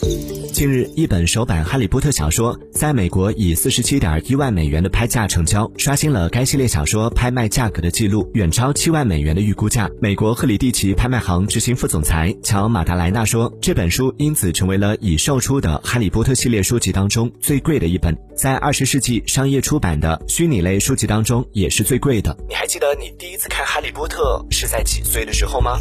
近日一本首版哈利波特小说在美国以四十七点一万美元的拍价成交刷新了该系列小说拍卖价格的记录远超七万美元的预估价。美国赫里蒂奇拍卖行执行副总裁乔马达莱纳说这本书因此成为了已售出的哈利波特系列书籍当中最贵的一本。在二十世纪商业出版的虚拟类书籍当中也是最贵的。你还记得你第一次看哈利波特是在几岁的时候吗？